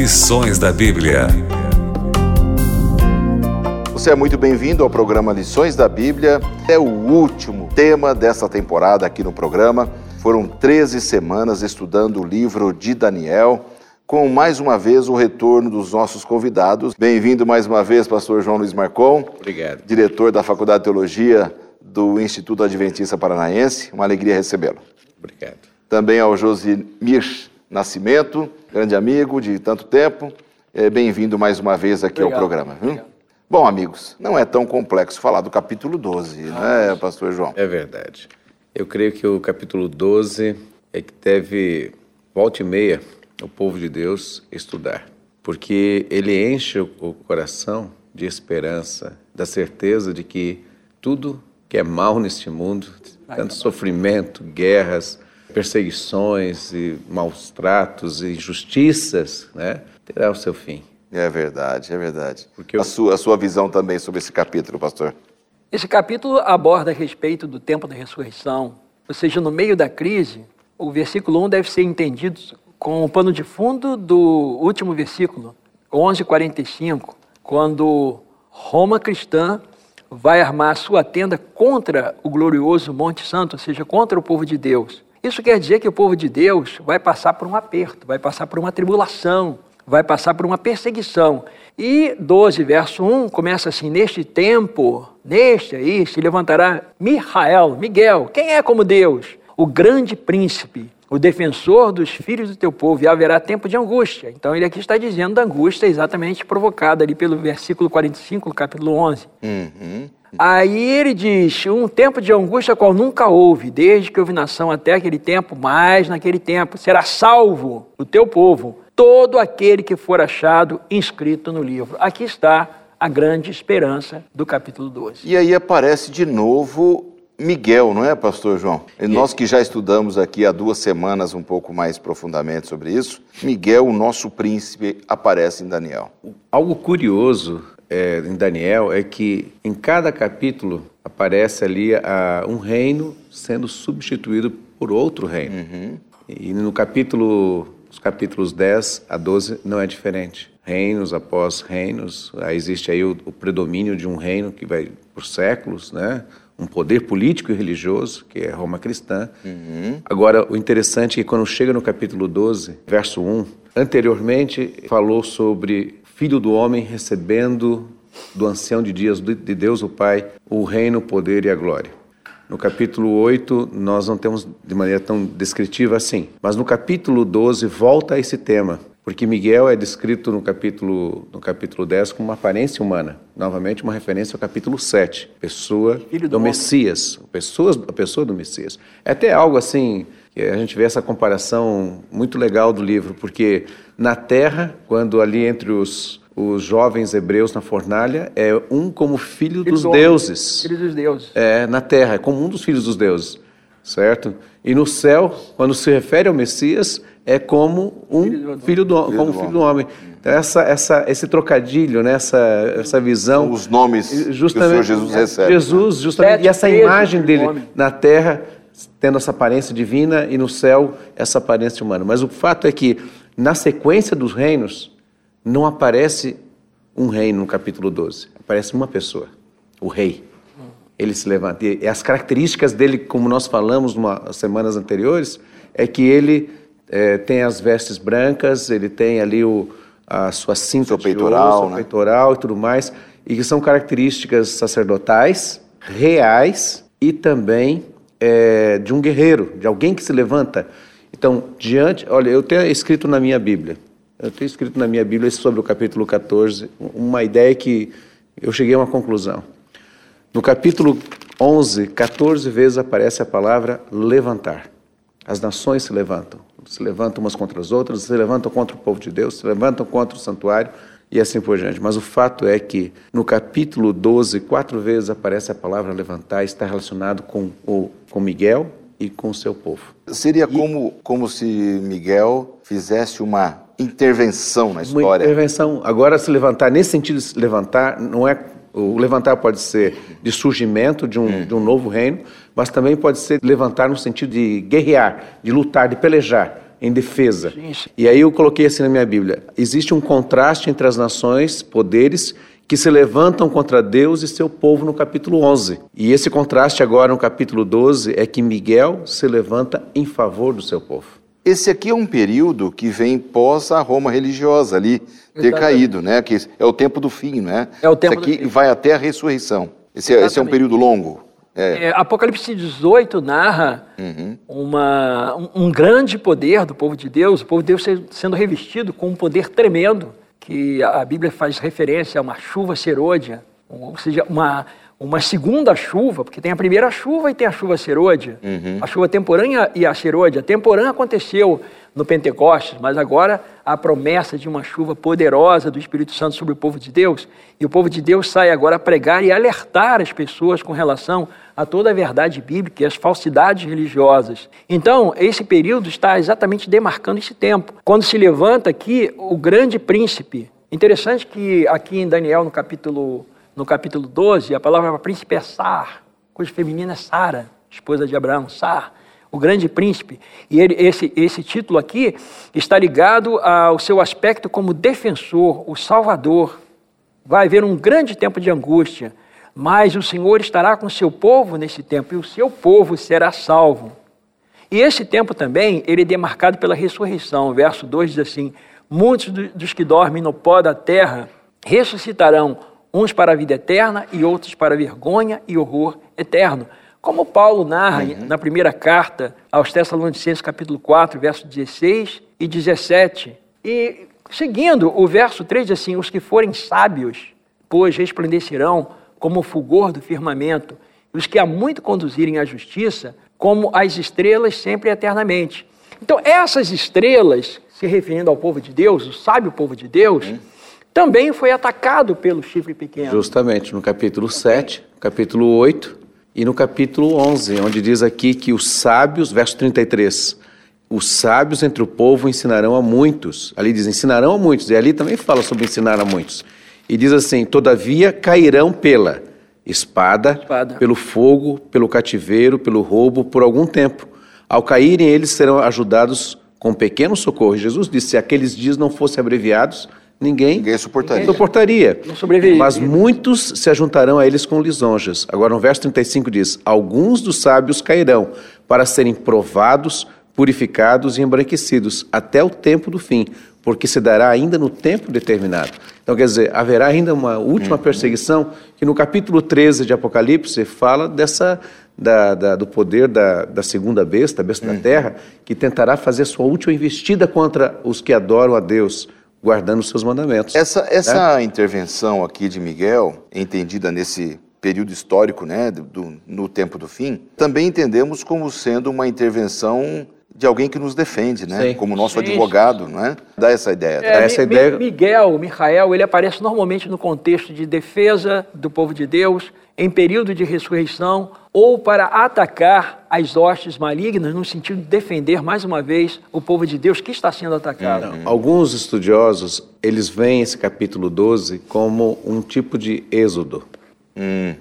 Lições da Bíblia. Você é muito bem-vindo ao programa Lições da Bíblia. É o último tema dessa temporada aqui no programa. Foram 13 semanas estudando o livro de Daniel, com mais uma vez o retorno dos nossos convidados. Bem-vindo mais uma vez, pastor João Luiz Marcon. Obrigado. Diretor da Faculdade de Teologia do Instituto Adventista Paranaense. Uma alegria recebê-lo. Obrigado. Também ao Josimir Nascimento, grande amigo de tanto tempo. É, Bem-vindo mais uma vez aqui Obrigado. ao programa. Obrigado. Bom, amigos, não é tão complexo falar do capítulo 12, né, pastor João? É verdade. Eu creio que o capítulo 12 é que deve, volta e meia, o povo de Deus estudar. Porque ele enche o o coração de esperança, da certeza de que tudo que é mal neste mundo, tanto sofrimento, guerras, perseguições e maus tratos e injustiças, né, terá o seu fim. É verdade, é verdade. Porque eu- a, sua, a sua visão também sobre esse capítulo, pastor? Esse capítulo aborda a respeito do tempo da ressurreição, ou seja, no meio da crise, o versículo 1 deve ser entendido com o pano de fundo do último versículo, 11:45, quando Roma cristã vai armar sua tenda contra o glorioso Monte Santo, ou seja, contra o povo de Deus. Isso quer dizer que o povo de Deus vai passar por um aperto, vai passar por uma tribulação, vai passar por uma perseguição. E 12, verso 1, começa assim: Neste tempo, neste aí, se levantará Michael, Miguel, quem é como Deus? O grande príncipe, o defensor dos filhos do teu povo, e haverá tempo de angústia. Então ele aqui está dizendo da angústia exatamente provocada ali pelo versículo 45 do capítulo 11. Aí ele diz: um tempo de angústia qual nunca houve, desde que houve nação até aquele tempo, mas naquele tempo será salvo o teu povo, todo aquele que for achado inscrito no livro. Aqui está a grande esperança do capítulo 12. E aí aparece de novo Miguel, não é, pastor João? E nós que já estudamos aqui há duas semanas um pouco mais profundamente sobre isso, Miguel, o nosso príncipe, aparece em Daniel. Algo curioso é, em Daniel é que em cada capítulo aparece ali a, um reino sendo substituído por outro reino. E no capítulo, os capítulos 10 a 12 não é diferente. Reinos após reinos, aí existe aí o, o predomínio de um reino que vai por séculos, né? Um poder político e religioso, que é Roma cristã. Agora, o interessante é que quando chega no capítulo 12, verso 1, anteriormente falou sobre filho do homem recebendo do ancião de dias de de Deus o Pai o reino, o poder e a glória. No capítulo 8, nós não temos de maneira tão descritiva assim, mas no capítulo 12 volta a esse tema, porque Miguel é descrito no capítulo, no capítulo 10 com uma aparência humana, novamente uma referência ao capítulo 7, pessoa Filho do do. Messias, pessoas, a pessoa do Messias. É até algo assim, a gente vê essa comparação muito legal do livro, porque na terra, quando ali entre os, os jovens hebreus na fornalha, é um como filho, dos deuses. Filho dos deuses. É, na terra, é como um dos filhos dos deuses, certo? E no céu, quando se refere ao Messias, é como um Filho do- filho do, como do filho do homem. Então, essa, essa, esse trocadilho, né, essa, essa visão. Os nomes que o Justamente, Senhor Jesus recebe. Jesus, justamente, Sete e essa imagem dele na terra, tendo essa aparência divina, e no céu, essa aparência humana. Mas o fato é que, na sequência dos reinos, não aparece um reino no capítulo 12, aparece uma pessoa, o rei. Ele se levanta. E as características dele, como nós falamos nas semanas anteriores, é que ele eh, tem as vestes brancas, ele tem ali o, a sua cinta peitoral, ouro, né? peitoral e tudo mais, e que são características sacerdotais, reais e também eh, de um guerreiro, de alguém que se levanta. Então, diante, olha, eu tenho escrito na minha Bíblia, eu tenho escrito na minha Bíblia sobre o capítulo 14, uma ideia que eu cheguei a uma conclusão. No capítulo 11, 14 vezes aparece a palavra levantar. As nações se levantam. Se levantam umas contra as outras, se levantam contra o povo de Deus, se levantam contra o santuário e assim por diante. Mas o fato é que no capítulo 12, quatro vezes aparece a palavra levantar, está relacionado com, o, com Miguel e com o seu povo. Seria como, como se Miguel fizesse uma intervenção na Uma história. intervenção. Agora, se levantar, nesse sentido se levantar, não é. O levantar pode ser de surgimento de um, de um novo reino, mas também pode ser levantar no sentido de guerrear, de lutar, de pelejar. Em defesa. E aí eu coloquei assim na minha Bíblia: existe um contraste entre as nações, poderes que se levantam contra Deus e seu povo no capítulo 11. E esse contraste agora no capítulo 12 é que Miguel se levanta em favor do seu povo. Esse aqui é um período que vem pós a Roma religiosa ali ter Exatamente. caído, né? Que é o tempo do fim, né? É o tempo Esse aqui do fim. vai até a ressurreição. Esse, é- esse é um período longo. É. É, Apocalipse 18 narra uma, um, um grande poder do povo de Deus, o povo de Deus se- sendo revestido com um poder tremendo, que a a Bíblia faz referência a uma chuva serôdia, ou seja, uma, uma segunda chuva, porque tem a primeira chuva e tem a chuva serôdia. A chuva temporânea e a serôdia. A temporânea aconteceu no Pentecostes, mas agora a promessa de uma chuva poderosa do Espírito Santo sobre o povo de Deus, e o povo de Deus sai agora a pregar e alertar as pessoas com relação a toda a verdade bíblica e as falsidades religiosas. Então, esse período está exatamente demarcando esse tempo. Quando se levanta aqui o grande príncipe. Interessante que aqui em Daniel, no capítulo, no capítulo 12, a palavra príncipe é Sar, cuja feminina é Sara, esposa de Abraão, Sar o grande príncipe. E ele- esse, esse título aqui está ligado ao seu aspecto como defensor, o salvador. Vai haver um grande tempo de angústia, mas o Senhor estará com o seu povo nesse tempo, e o seu povo será salvo. E esse tempo também, ele é demarcado pela ressurreição. O verso 2 diz assim: Muitos do- dos que dormem no pó da terra ressuscitarão, uns para a vida eterna e outros para a vergonha e horror eterno. Como Paulo narra na primeira carta aos Tessalonicenses, capítulo 4, verso 16 e 17. E seguindo, o verso 3 diz assim: Os que forem sábios, pois resplandecerão como o fulgor do firmamento, e os que há muito conduzirem à justiça, como as estrelas sempre e eternamente. Então, essas estrelas, se referindo ao povo de Deus, o sábio povo de Deus, também foi atacado pelo chifre pequeno. Justamente no capítulo 7, capítulo 8 e no capítulo 11, onde diz aqui que os sábios, verso 33, os sábios entre o povo ensinarão a muitos. Ali diz ensinarão a muitos, e ali também fala sobre ensinar a muitos. E diz assim: todavia cairão pela espada, Espada. pelo fogo, pelo cativeiro, pelo roubo, por algum tempo. Ao caírem, eles serão ajudados com pequeno socorro. Jesus disse: se aqueles dias não fossem abreviados, ninguém, Ninguém suportaria. suportaria. Não sobreviveria. Mas muitos se ajuntarão a eles com lisonjas. Agora, no verso 35 diz: Alguns dos sábios cairão para serem provados, purificados e embranquecidos até o tempo do fim, porque se dará ainda no tempo determinado. Então, quer dizer, haverá ainda uma última perseguição, que no capítulo 13 de Apocalipse fala dessa. da- da- do poder da, da segunda besta, a besta da terra, que tentará fazer sua última investida contra os que adoram a Deus, guardando os seus mandamentos. Essa, essa intervenção aqui de Miguel, entendida nesse período histórico, né, do, do- no tempo do fim, também entendemos como sendo uma intervenção de alguém que nos defende, né, Sim. como nosso Sim, advogado, né? Dá essa ideia. É, Essa Mi- ideia- Mi- Miguel, Michael, ele aparece normalmente no contexto de defesa do povo de Deus, em período de ressurreição, ou para atacar as hostes malignas, no sentido de defender, mais uma vez, o povo de Deus que está sendo atacado. Não. Alguns estudiosos, eles veem esse capítulo 12 como um tipo de êxodo,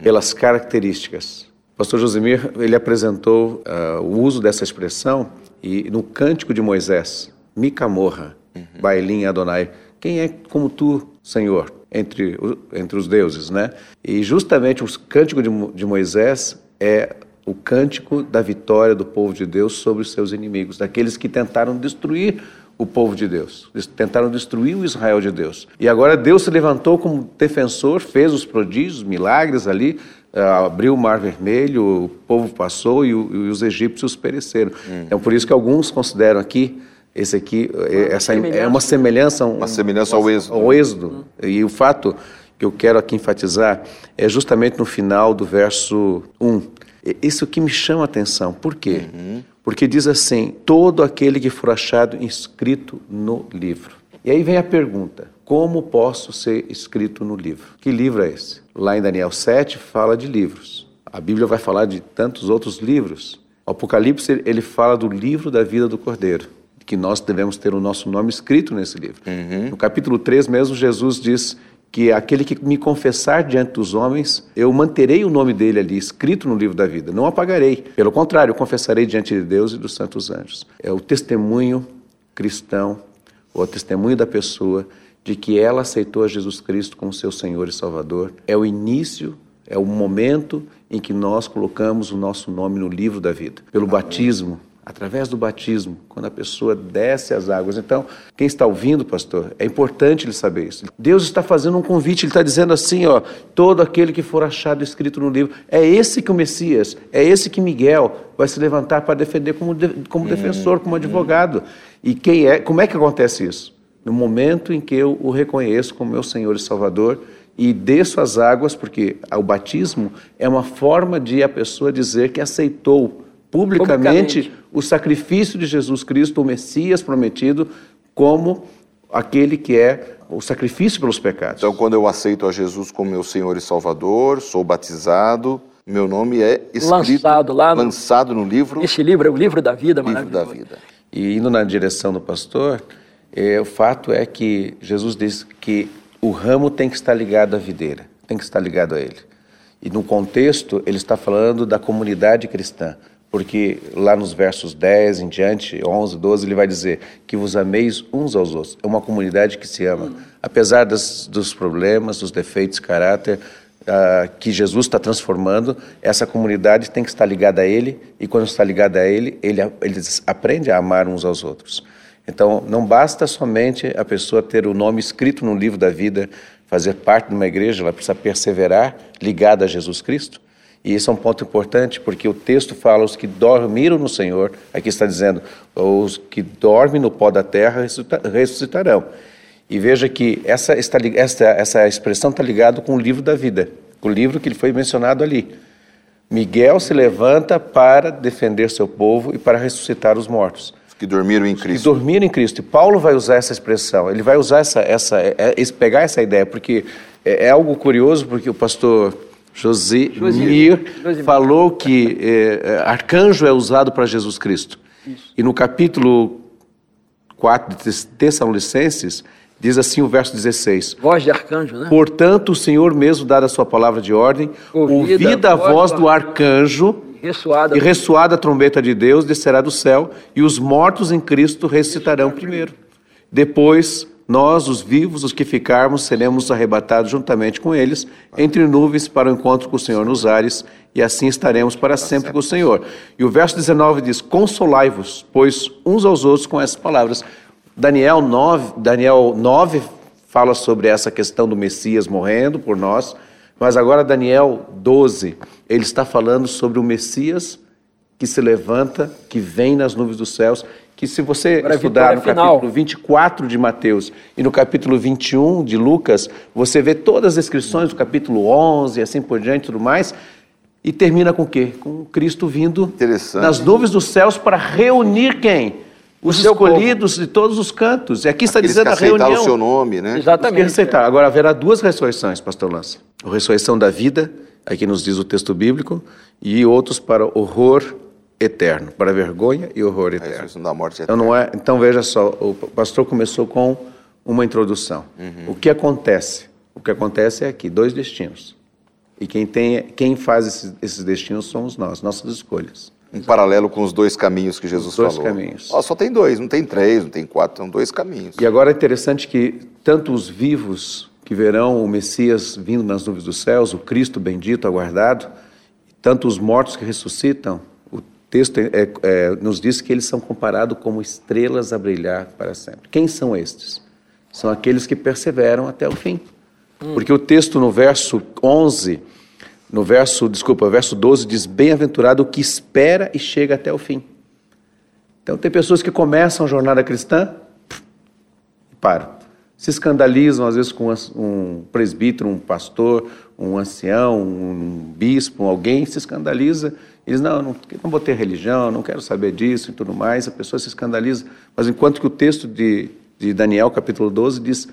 pelas características. Pastor Josemir, ele apresentou ah, o uso dessa expressão e no Cântico de Moisés, Micamorra, Bailim Adonai, quem é como tu, Senhor, entre, entre os deuses, né? E justamente o Cântico de, de Moisés é o cântico da vitória do povo de Deus sobre os seus inimigos, daqueles que tentaram destruir o povo de Deus, eles tentaram destruir o Israel de Deus. E agora Deus se levantou como defensor, fez os prodígios, milagres ali, abriu o mar vermelho, o povo passou e, o- e os egípcios pereceram. Então por isso que alguns consideram aqui esse aqui eh, essa é uma semelhança, um- Uma semelhança ao êxodo. ao êxodo. E o fato que eu quero aqui enfatizar é justamente no final do verso 1. E- Isso que me chama a atenção. Por quê? Porque diz assim: todo aquele que for achado inscrito no livro. E aí vem a pergunta: como posso ser escrito no livro? Que livro é esse? Lá em Daniel 7 fala de livros. A Bíblia vai falar de tantos outros livros. O Apocalipse ele fala do livro da vida do Cordeiro que nós devemos ter o nosso nome escrito nesse livro. No capítulo 3 mesmo, Jesus diz que aquele que me confessar diante dos homens, eu manterei o nome dele ali escrito no livro da vida, não apagarei. Pelo contrário, eu confessarei diante de Deus e dos santos anjos. É o testemunho cristão, ou testemunho da pessoa de que ela aceitou a Jesus Cristo como seu Senhor e Salvador. É o início, é o momento em que nós colocamos o nosso nome no livro da vida. Pelo Amém. batismo, através do batismo, quando a pessoa desce as águas. Então, quem está ouvindo, pastor, é importante ele saber isso. Deus está fazendo um convite, ele está dizendo assim, ó, todo aquele que for achado escrito no livro, é esse que o Messias, é esse que Miguel vai se levantar para defender como, de, como hum, defensor, como advogado. E quem é, como é que acontece isso? No momento em que eu o reconheço como meu Senhor e Salvador e desço as águas, porque o batismo é uma forma de a pessoa dizer que aceitou publicamente, publicamente, o sacrifício de Jesus Cristo, o Messias prometido, como aquele que é o sacrifício pelos pecados. Então, quando eu aceito a Jesus como meu Senhor e Salvador, sou batizado, meu nome é escrito, lançado lá no, lançado no livro. Esse livro é o livro da vida, livro da vida. E indo na direção do pastor, é, o fato é que Jesus diz que o ramo tem que estar ligado à videira, tem que estar ligado a ele. E no contexto, ele está falando da comunidade cristã porque lá nos versos 10 em diante, 11, 12, ele vai dizer que vos ameis uns aos outros. É uma comunidade que se ama. Apesar das, dos problemas, dos defeitos de caráter uh, que Jesus está transformando, essa comunidade tem que estar ligada a Ele, e quando está ligada a Ele, ele, eles aprendem a amar uns aos outros. Então, não basta somente a pessoa ter o nome escrito no livro da vida, fazer parte de uma igreja, ela precisa perseverar ligada a Jesus Cristo. E isso é um ponto importante, porque o texto fala os que dormiram no Senhor, aqui está dizendo, os que dormem no pó da terra ressuscitarão. E veja que essa, essa, essa expressão está ligada com o livro da vida, com o livro que foi mencionado ali. Miguel se levanta para defender seu povo e para ressuscitar os mortos. Que dormiram em Cristo. Que dormiram em Cristo. E Paulo vai usar essa expressão, ele vai usar essa, essa, é, é, pegar essa ideia, porque é, é algo curioso, porque o pastor José Mir falou que é, arcanjo é usado para Jesus Cristo. Isso. E no capítulo 4 de Tessalonicenses, diz assim o verso 16: Voz de arcanjo, né? Portanto, o Senhor mesmo, dada a sua palavra de ordem, ouvida, ouvida a voz do arcanjo, ressoada, e ressoada a trombeta de Deus, descerá do céu, e os mortos em Cristo ressuscitarão primeiro. Depois nós, os vivos, os que ficarmos, seremos arrebatados juntamente com eles, entre nuvens, para o encontro com o Senhor nos ares, e assim estaremos para sempre com o Senhor. E o verso 19 diz: Consolai-vos, pois uns aos outros com essas palavras. Daniel 9, Daniel 9 fala sobre essa questão do Messias morrendo por nós, mas agora Daniel 12, ele está falando sobre o Messias que se levanta, que vem nas nuvens dos céus que se você Para estudar no final. capítulo 24 de Mateus e no capítulo 21 de Lucas, você vê todas as descrições do capítulo 11 e assim por diante e tudo mais, e termina com o quê? Com Cristo vindo nas nuvens dos céus para reunir quem? Os escolhidos povo. de todos os cantos. E aqui está Aqueles dizendo a reunião. o seu nome, né? Exatamente. Aceitar. Agora haverá duas ressurreições, pastor Lance. A ressurreição da vida, aqui nos diz o texto bíblico, e outros para horror eterno, para vergonha e horror eterno. Eterna. Então, não é, então veja só, o pastor começou com uma introdução. Uhum. O que acontece? O que acontece é aqui, dois destinos. E quem, tem, quem faz esses, esses destinos somos nós, nossas escolhas. Em paralelo com os dois caminhos que Jesus dois falou. caminhos. Oh, só tem dois, não tem três, não tem quatro, são dois caminhos. E agora é interessante que tanto os vivos que verão o Messias vindo nas nuvens dos céus, o Cristo bendito, aguardado, tanto os mortos que ressuscitam, texto é, é, nos diz que eles são comparados como estrelas a brilhar para sempre. Quem são estes? São aqueles que perseveram até o fim. Hum. Porque o texto no verso 11, no verso, desculpa, verso 12 diz: Bem-aventurado o que espera e chega até o fim. Então tem pessoas que começam a jornada cristã e param. Se escandalizam às vezes com um presbítero, um pastor, um ancião, um bispo, alguém se escandaliza e diz, não, não, não vou ter religião, não quero saber disso e tudo mais. A pessoa se escandaliza. Mas enquanto que o texto de, de Daniel, capítulo 12, diz,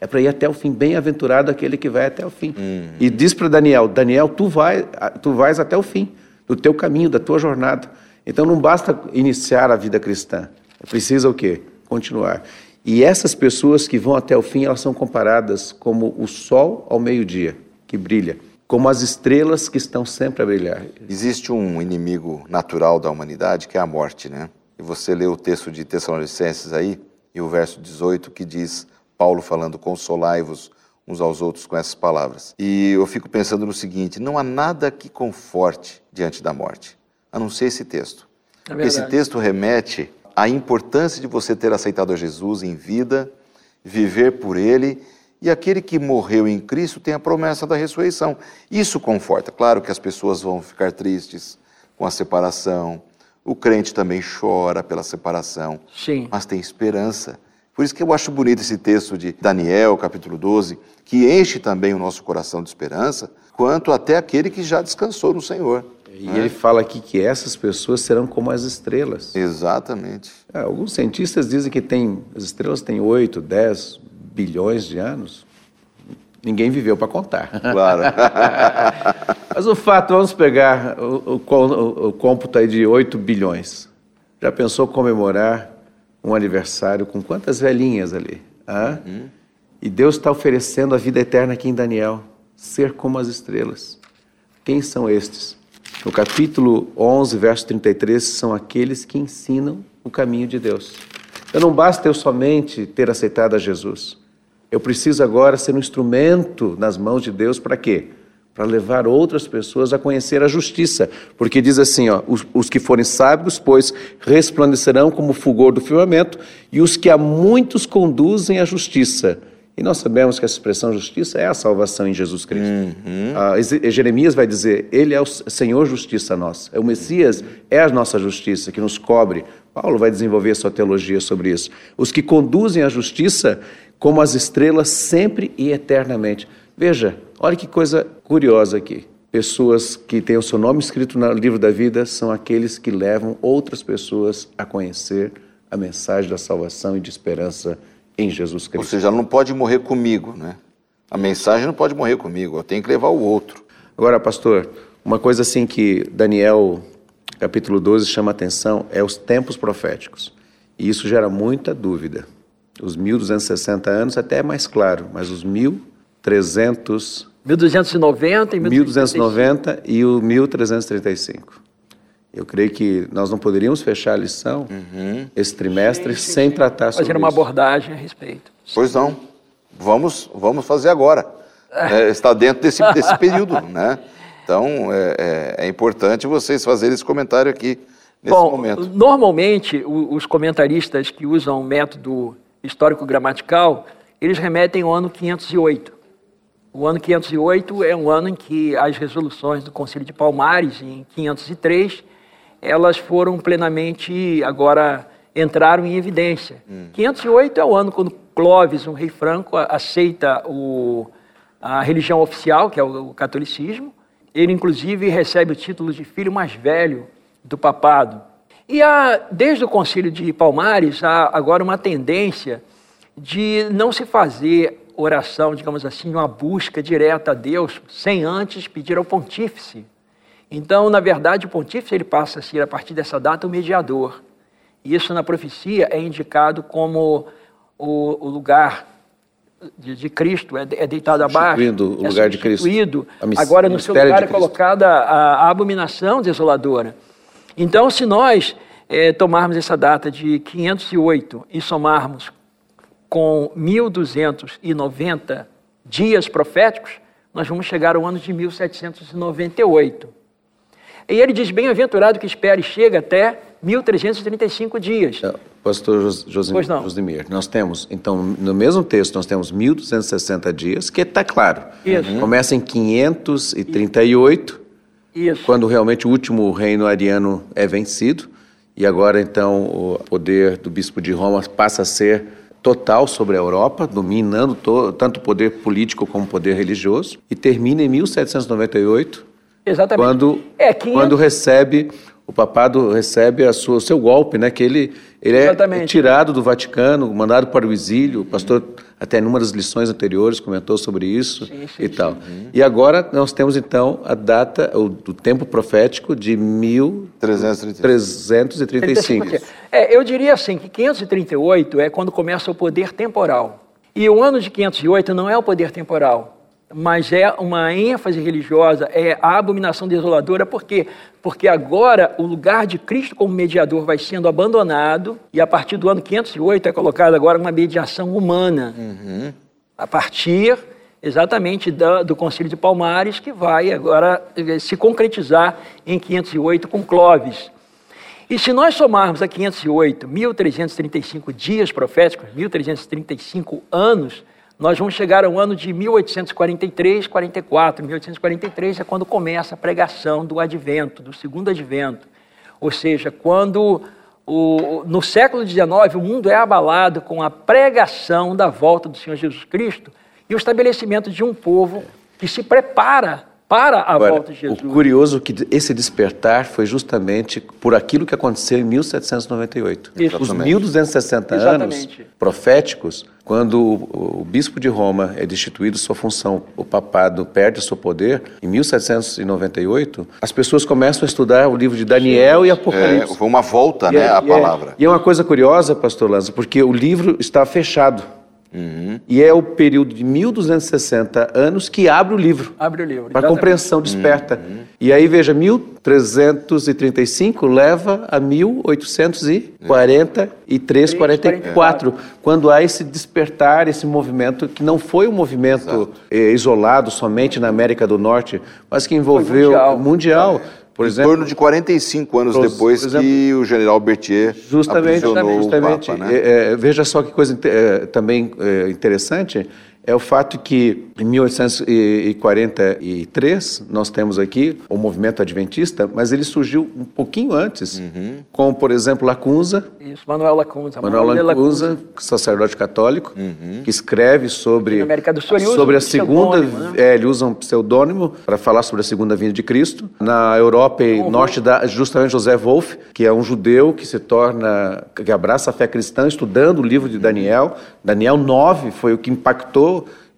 é para ir até o fim, bem-aventurado aquele que vai até o fim. Uhum. E diz para Daniel, Daniel, tu, vai, tu vais até o fim, do teu caminho, da tua jornada. Então não basta iniciar a vida cristã, é precisa o quê? Continuar. E essas pessoas que vão até o fim, elas são comparadas como o sol ao meio-dia que brilha, como as estrelas que estão sempre a brilhar. Existe um inimigo natural da humanidade que é a morte, né? E você lê o texto de Tessalonicenses aí, e o verso 18 que diz, Paulo falando, consolai-vos uns aos outros com essas palavras. E eu fico pensando no seguinte: não há nada que conforte diante da morte, a não ser esse texto. É esse texto remete à importância de você ter aceitado a Jesus em vida, viver por Ele, e aquele que morreu em Cristo tem a promessa da ressurreição. Isso conforta. Claro que as pessoas vão ficar tristes com a separação, o crente também chora pela separação, Sim. mas tem esperança. Por isso que eu acho bonito esse texto de Daniel, capítulo 12, que enche também o nosso coração de esperança, quanto até aquele que já descansou no Senhor. E né? ele fala aqui que essas pessoas serão como as estrelas. Exatamente. É, alguns cientistas dizem que tem, as estrelas têm 8, 10 bilhões de anos. Ninguém viveu para contar. Claro. Mas o fato, vamos pegar o, o, o cômputo aí de 8 bilhões. Já pensou comemorar um aniversário com quantas velhinhas ali? Uhum. E Deus está oferecendo a vida eterna aqui em Daniel, ser como as estrelas. Quem são estes? No capítulo 11, verso 33, são aqueles que ensinam o caminho de Deus. Então não basta eu somente ter aceitado a Jesus. Eu preciso agora ser um instrumento nas mãos de Deus para quê? Para levar outras pessoas a conhecer a justiça. Porque diz assim, ó, os, os, que forem sábios, pois resplandecerão como o fulgor do firmamento, e os que a muitos conduzem à justiça. E nós sabemos que essa expressão justiça é a salvação em Jesus Cristo. Uhum. Ah, Jeremias vai dizer, ele é o Senhor justiça nossa. O Messias é a nossa justiça que nos cobre. Paulo vai desenvolver sua teologia sobre isso. Os que conduzem à justiça como as estrelas sempre e eternamente. Veja, olha que coisa curiosa aqui. Pessoas que têm o seu nome escrito no livro da vida são aqueles que levam outras pessoas a conhecer a mensagem da salvação e de esperança em Jesus Cristo. Ou seja, ela não pode morrer comigo, né? A mensagem não pode morrer comigo, eu tenho que levar o outro. Agora, pastor, uma coisa assim que Daniel, capítulo 12, chama atenção é os tempos proféticos. E isso gera muita dúvida. Os 1260 anos até é mais claro, mas os 1300 1290 e 1290 e o 1335. Eu creio que nós não poderíamos fechar a lição uhum. esse trimestre sim, sem tratar sobre Fazer uma abordagem a respeito. Pois não. Vamos, vamos fazer agora. É, está dentro desse, desse período, né? Então, é, é, é, importante vocês fazerem esse comentário aqui nesse Bom, momento. Normalmente, os comentaristas que usam o método histórico-gramatical, eles remetem ao ano 508. O ano 508 é um ano em que as resoluções do Conselho de Palmares, em 503, elas foram plenamente, agora, entraram em evidência. Hum. 508 é o ano quando Clovis, um rei franco, aceita o, a religião oficial, que é o, o catolicismo. Ele, inclusive, recebe o título de filho mais velho do papado. E há, desde o Concílio de Palmares, há agora uma tendência de não se fazer oração, digamos assim, uma busca direta a Deus, sem antes pedir ao pontífice. Então, na verdade, o pontífice ele passa a ser, a partir dessa data, o mediador. E isso na profecia é indicado como o, o lugar de, de, Cristo, é, é deitado abaixo. o é lugar de Cristo. Agora, no seu lugar é colocada a, a abominação desoladora. Então, se nós é, tomarmos essa data de 508 e somarmos com 1290 dias proféticos, nós vamos chegar ao ano de 1798. E ele diz: Bem-aventurado que espere e chega até 1335 dias. Pastor Josimir, nós temos, então, no mesmo texto, nós temos 1260 dias, que está claro. Isso. Começa em 538 isso. Quando realmente o último reino ariano é vencido, e agora então o poder do bispo de Roma passa a ser total sobre a Europa, dominando tanto o poder político como o poder religioso, e termina em 1798, Exatamente. Quando, é, 500... quando recebe o papado recebe a sua, o seu golpe, né? Que ele, ele é tirado do Vaticano, mandado para o exílio. O pastor, até em uma das lições anteriores, comentou sobre isso sim, sim, e tal. Sim. E agora nós temos, então, a data, o, o tempo profético de 1335. É, eu diria assim, que 538 é quando começa o poder temporal. E o ano de 508 não é o poder temporal. Mas é uma ênfase religiosa, é a abominação desoladora, por quê? Porque agora o lugar de Cristo como mediador vai sendo abandonado e a partir do ano 508 é colocada agora uma mediação humana. Uhum. A partir exatamente do, do Concílio de Palmares, que vai agora eh, se concretizar em 508 com Clovis. E se nós somarmos a 508, 1335 dias proféticos, 1335 anos, nós vamos chegar ao ano de 1843, 44. 1843 é quando começa a pregação do advento, do segundo advento. Ou seja, quando o, no século XIX o mundo é abalado com a pregação da volta do Senhor Jesus Cristo e o estabelecimento de um povo que se prepara para a Agora, volta de Jesus. O curioso é que esse despertar foi justamente por aquilo que aconteceu em 1798. Isso. Os 1260 anos proféticos, quando o, o, bispo de Roma é destituído de sua função, o papado perde seu poder, em 1798, as pessoas começam a estudar o livro de Daniel Sim. e Apocalipse. É, foi uma volta, e né, é, a palavra. É, e é uma coisa curiosa, pastor Lanza, porque o livro está fechado. Uhum. E é o período de 1260 anos que abre o livro. Abre o livro. Para compreensão desperta. Uhum. E aí, veja, 1335 leva a 1843, 44, quando há esse despertar, esse movimento, que não foi um movimento eh, isolado somente na América do Norte, mas que envolveu mundial. mundial. É. Por exemplo, em torno de 45 anos depois exemplo, que o general Berthier justamente, justamente, o Papa. Né? É, é, veja só que coisa é, também é, interessante é o fato que em 1843 nós temos aqui o movimento adventista, mas ele surgiu um pouquinho antes, uhum. com, por exemplo, Lacunza. Isso, Manuel Lacunza. Manuel Lacunza, sacerdote católico, uhum. que escreve sobre, sobre a segunda... Né? É, ele usa um pseudônimo para falar sobre a segunda vinda de Cristo. Na Europa e uhum. norte, da, justamente José Wolff, que é um judeu que se torna, que abraça a fé cristã, estudando o livro de Daniel. Daniel 9 foi o que impactou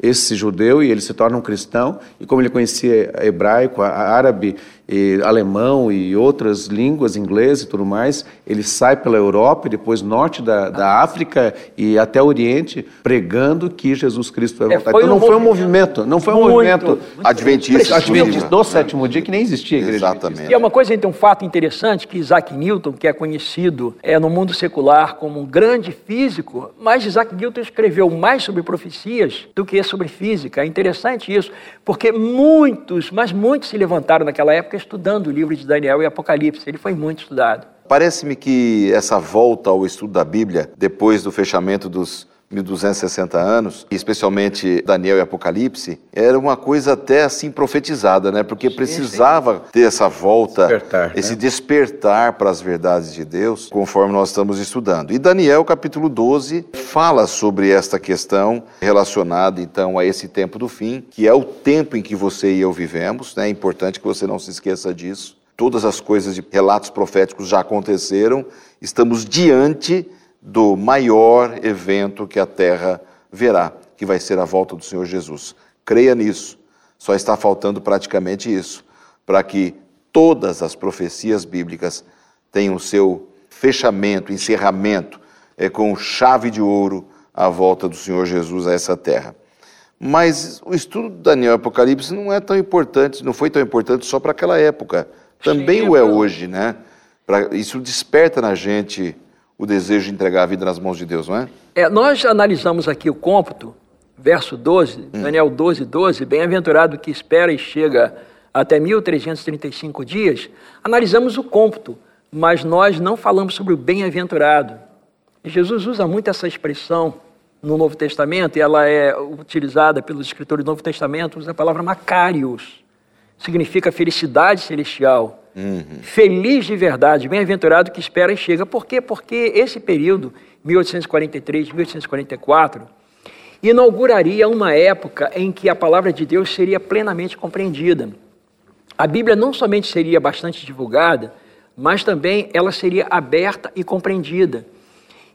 esse judeu e ele se torna um cristão. E como ele conhecia hebraico, árabe e alemão e outras línguas, inglês e tudo mais, ele sai pela Europa e depois norte da, da África e até o Oriente, pregando que Jesus Cristo vai é, voltar. É, então não um foi um movimento, não foi um muito, movimento muito adventista, adventista do sétimo dia, que nem existia a igreja. Exatamente. E é uma coisa, então, um fato interessante, que Isaac Newton, que é conhecido é, no mundo secular como um grande físico, mas Isaac Newton escreveu mais sobre profecias do que sobre física. É interessante isso, porque muitos, mas muitos se levantaram naquela época estudando o livro de Daniel e Apocalipse. Ele foi muito estudado. Parece-me que essa volta ao estudo da Bíblia, depois do fechamento dos 1260 anos, especialmente Daniel e Apocalipse, era uma coisa até assim profetizada, né? Porque precisava ter essa volta, despertar, esse né? despertar para as verdades de Deus, conforme nós estamos estudando. E Daniel, capítulo 12, fala sobre esta questão relacionada então a esse tempo do fim, que é o tempo em que você e eu vivemos, né? É importante que você não se esqueça disso. Todas as coisas de relatos proféticos já aconteceram, estamos diante do maior evento que a terra verá, que vai ser a volta do Senhor Jesus. Creia nisso. Só está faltando praticamente isso, para que todas as profecias bíblicas tenham seu fechamento, encerramento, é, com chave de ouro a volta do Senhor Jesus a essa terra. Mas o estudo de Daniel e Apocalipse não é tão importante, não foi tão importante só para aquela época. Também Sim, o é hoje, né? Pra, isso desperta na gente o desejo de entregar a vida nas mãos de Deus, não é? é nós analisamos aqui o cômputo, verso 12, hum. Daniel 12, 12, bem-aventurado que espera e chega até 1335 dias, analisamos o cômputo, mas nós não falamos sobre o bem-aventurado. Jesus usa muito essa expressão no Novo Testamento, e ela é utilizada pelos escritores do Novo Testamento, usa a palavra Macarios, significa felicidade celestial. Uhum. Feliz de verdade, bem-aventurado que espera e chega. Por quê? Porque esse período, 1843, 1844, inauguraria uma época em que a palavra de Deus seria plenamente compreendida. A Bíblia não somente seria bastante divulgada, mas também ela seria aberta e compreendida.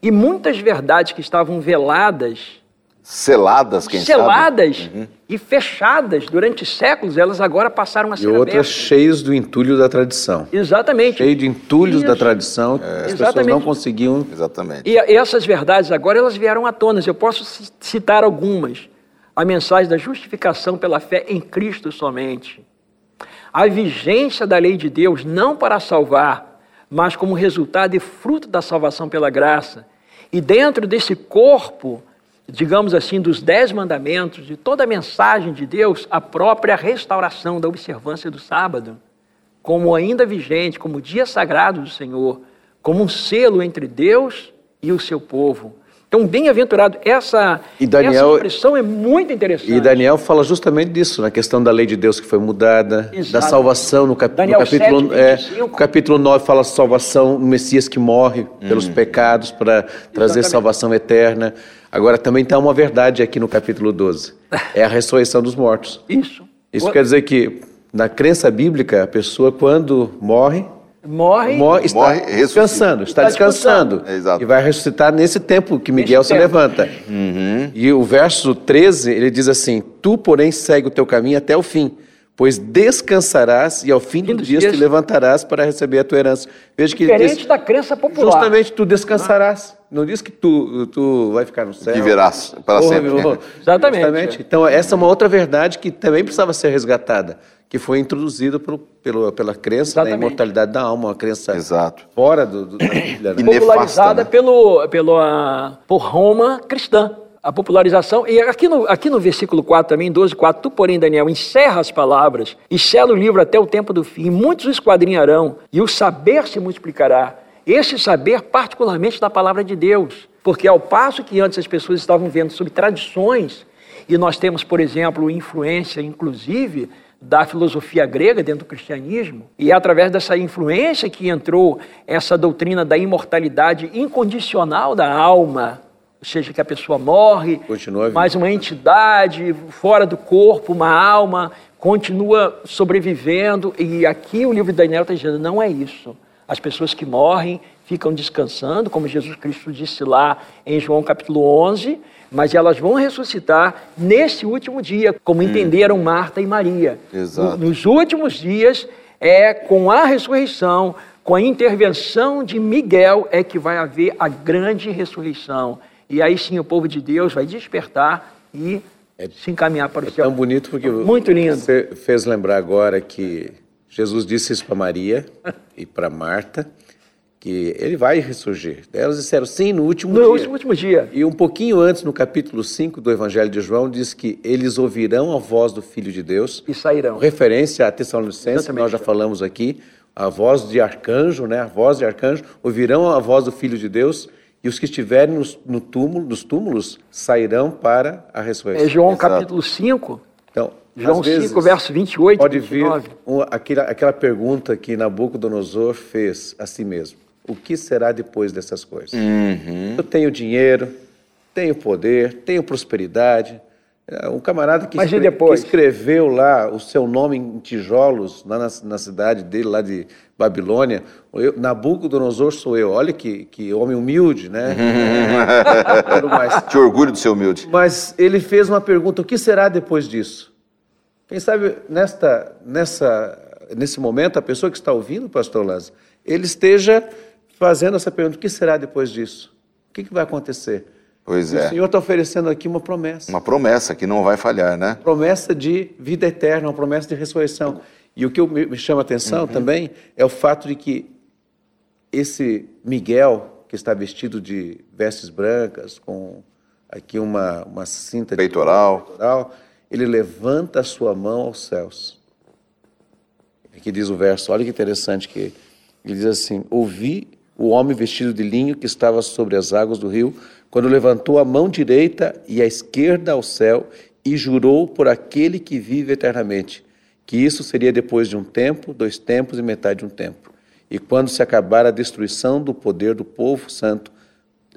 E muitas verdades que estavam veladas Seladas, quem Seladas sabe? Uhum. e fechadas durante séculos, elas agora passaram a ser E outras abertas. cheias do entulho da tradição. Exatamente. Cheio de entulhos Isso. da tradição, é. as Exatamente. pessoas não conseguiam... Exatamente. E essas verdades agora, elas vieram à tona. Eu posso citar algumas. a mensagem da justificação pela fé em Cristo somente. A vigência da lei de Deus não para salvar, mas como resultado e fruto da salvação pela graça. E dentro desse corpo, digamos assim, dos dez mandamentos, de toda a mensagem de Deus, a própria restauração da observância do sábado, como ainda vigente, como dia sagrado do Senhor, como um selo entre Deus e o seu povo. Então, bem-aventurado, essa, Daniel, essa expressão é muito interessante. E Daniel fala justamente disso, na questão da lei de Deus que foi mudada, Exato. da salvação, no, cap, Daniel no capítulo, 7, é, capítulo 9 fala salvação, o Messias que morre pelos hum. pecados para trazer salvação eterna. Agora, também está uma verdade aqui no capítulo 12, é a ressurreição dos mortos. Isso. Isso o... quer dizer que, na crença bíblica, a pessoa, quando morre, morre, morre está morre, descansando, está, está descansando. É, e vai ressuscitar nesse tempo que Miguel se tempo. levanta. Uhum. E o verso 13, ele diz assim: Tu, porém, segue o teu caminho até o fim, pois descansarás e ao fim do dia te levantarás para receber a tua herança. Veja que Diferente diz, da crença popular. Justamente tu descansarás. Ah. Não diz que tu, tu vai ficar no céu. Que virás para sempre. Oh, Exatamente. Justamente. Então, essa é uma outra verdade que também precisava ser resgatada que foi introduzida pelo, pelo, pela crença da imortalidade da alma, uma crença Exato. fora do, do, da Bíblia. Né? Popularizada né? pelo, pelo, uh, por Roma cristã. A popularização, e aqui no, aqui no versículo 4 também, 12, 4, tu, porém, Daniel, encerra as palavras e sela o livro até o tempo do fim. Muitos o esquadrinharão e o saber se multiplicará. Esse saber, particularmente da palavra de Deus. Porque ao passo que antes as pessoas estavam vendo sobre tradições, e nós temos, por exemplo, influência, inclusive, da filosofia grega dentro do cristianismo, e é através dessa influência que entrou essa doutrina da imortalidade incondicional da alma, ou seja, que a pessoa morre, mas uma entidade fora do corpo, uma alma, continua sobrevivendo, e aqui o livro de Daniel está dizendo: não é isso. As pessoas que morrem ficam descansando, como Jesus Cristo disse lá em João capítulo 11, mas elas vão ressuscitar nesse último dia, como hum. entenderam Marta e Maria. Exato. Nos últimos dias, é com a ressurreição, com a intervenção de Miguel, é que vai haver a grande ressurreição. E aí sim o povo de Deus vai despertar e é, se encaminhar para o é céu. É tão bonito porque muito lindo. Você fez lembrar agora que Jesus disse isso para Maria e para Marta que ele vai ressurgir. Elas disseram sim no último no dia. No último, último dia. E um pouquinho antes, no capítulo 5 do Evangelho de João, diz que eles ouvirão a voz do Filho de Deus. E sairão. Referência a Tessalonicenses, que nós já falamos aqui, a voz de arcanjo, né? A voz de arcanjo, ouvirão a voz do Filho de Deus e os que estiverem nos, no túmulo, nos túmulos sairão para a ressurreição. É João Exato. capítulo 5. Então, João 5, verso 28 pode 29. vir um, aquela, aquela pergunta que Nabucodonosor fez a si mesmo o que será depois dessas coisas. Uhum. Eu tenho dinheiro, tenho poder, tenho prosperidade. É, um camarada que, escre que, escreveu lá o seu nome em tijolos, lá na, na cidade dele, lá de Babilônia, eu, Nabucodonosor sou eu. Olha que, que homem humilde, né? Mas, Te orgulho de ser humilde. Mas ele fez uma pergunta: o que será depois disso? Quem sabe nesta, nessa, nesse momento, a pessoa que está ouvindo, pastor Lázaro, ele esteja fazendo essa pergunta: o que será depois disso? O que, que vai acontecer? Pois é. O Senhor está oferecendo aqui uma promessa. Uma promessa que não vai falhar, né? Promessa de vida eterna, uma promessa de ressurreição. E o que me chama a atenção uhum. também é o fato de que esse Miguel, que está vestido de vestes brancas, com aqui uma, uma cinta peitoral. de peitoral, ele levanta a sua mão aos céus. Aqui diz o verso, olha que interessante que ele diz assim: Ouvi o homem vestido de linho que estava sobre as águas do rio, quando levantou a mão direita e a esquerda ao céu e jurou por aquele que vive eternamente, que isso seria depois de um tempo, dois tempos e metade de um tempo. E quando se acabar a destruição do poder do povo santo,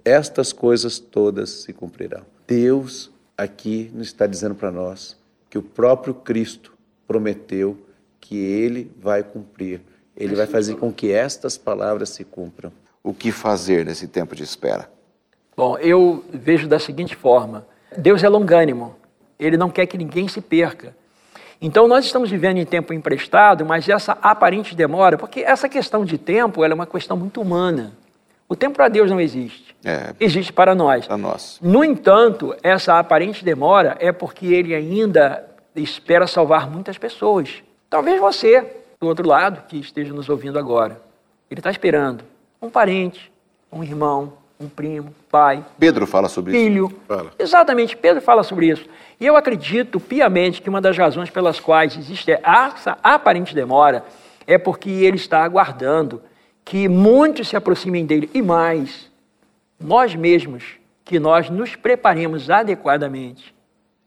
estas coisas todas se cumprirão. Deus aqui nos está dizendo para nós que o próprio Cristo prometeu que ele vai cumprir ele vai fazer com que estas palavras se cumpram. O que fazer nesse tempo de espera? Bom, eu vejo da seguinte forma: Deus é longânimo, ele não quer que ninguém se perca. Então, nós estamos vivendo em tempo emprestado, mas essa aparente demora, porque essa questão de tempo é uma questão muito humana. O tempo para Deus não existe. É. Existe para nós. Para nós. No entanto, essa aparente demora é porque ele ainda espera salvar muitas pessoas. Talvez você, do outro lado, que esteja nos ouvindo agora. Ele está esperando um parente, um irmão, um primo, pai. Pedro fala sobre filho. isso. Fala. Exatamente, Pedro fala sobre isso. E eu acredito piamente que uma das razões pelas quais existe essa aparente demora é porque ele está aguardando que muitos se aproximem dele e mais, nós mesmos, que nós nos preparemos adequadamente.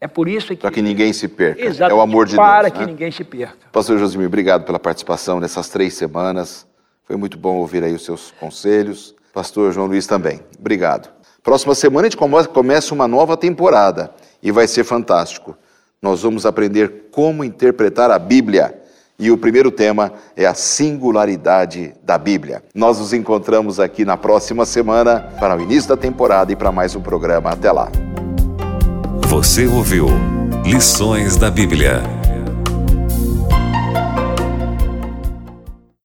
É por isso que. Para que ninguém se perca. Exatamente, é o amor de para Deus. que né? ninguém se perca. Pastor Josimir, obrigado pela participação nessas três semanas. Foi muito bom ouvir aí os seus conselhos. Pastor João Luiz também. Obrigado. Próxima semana a gente come- começa uma nova temporada e vai ser fantástico. Nós vamos aprender como interpretar a Bíblia. E o primeiro tema é a singularidade da Bíblia. Nós nos encontramos aqui na próxima semana para o início da temporada e para mais um programa. Até lá. Você ouviu Lições da Bíblia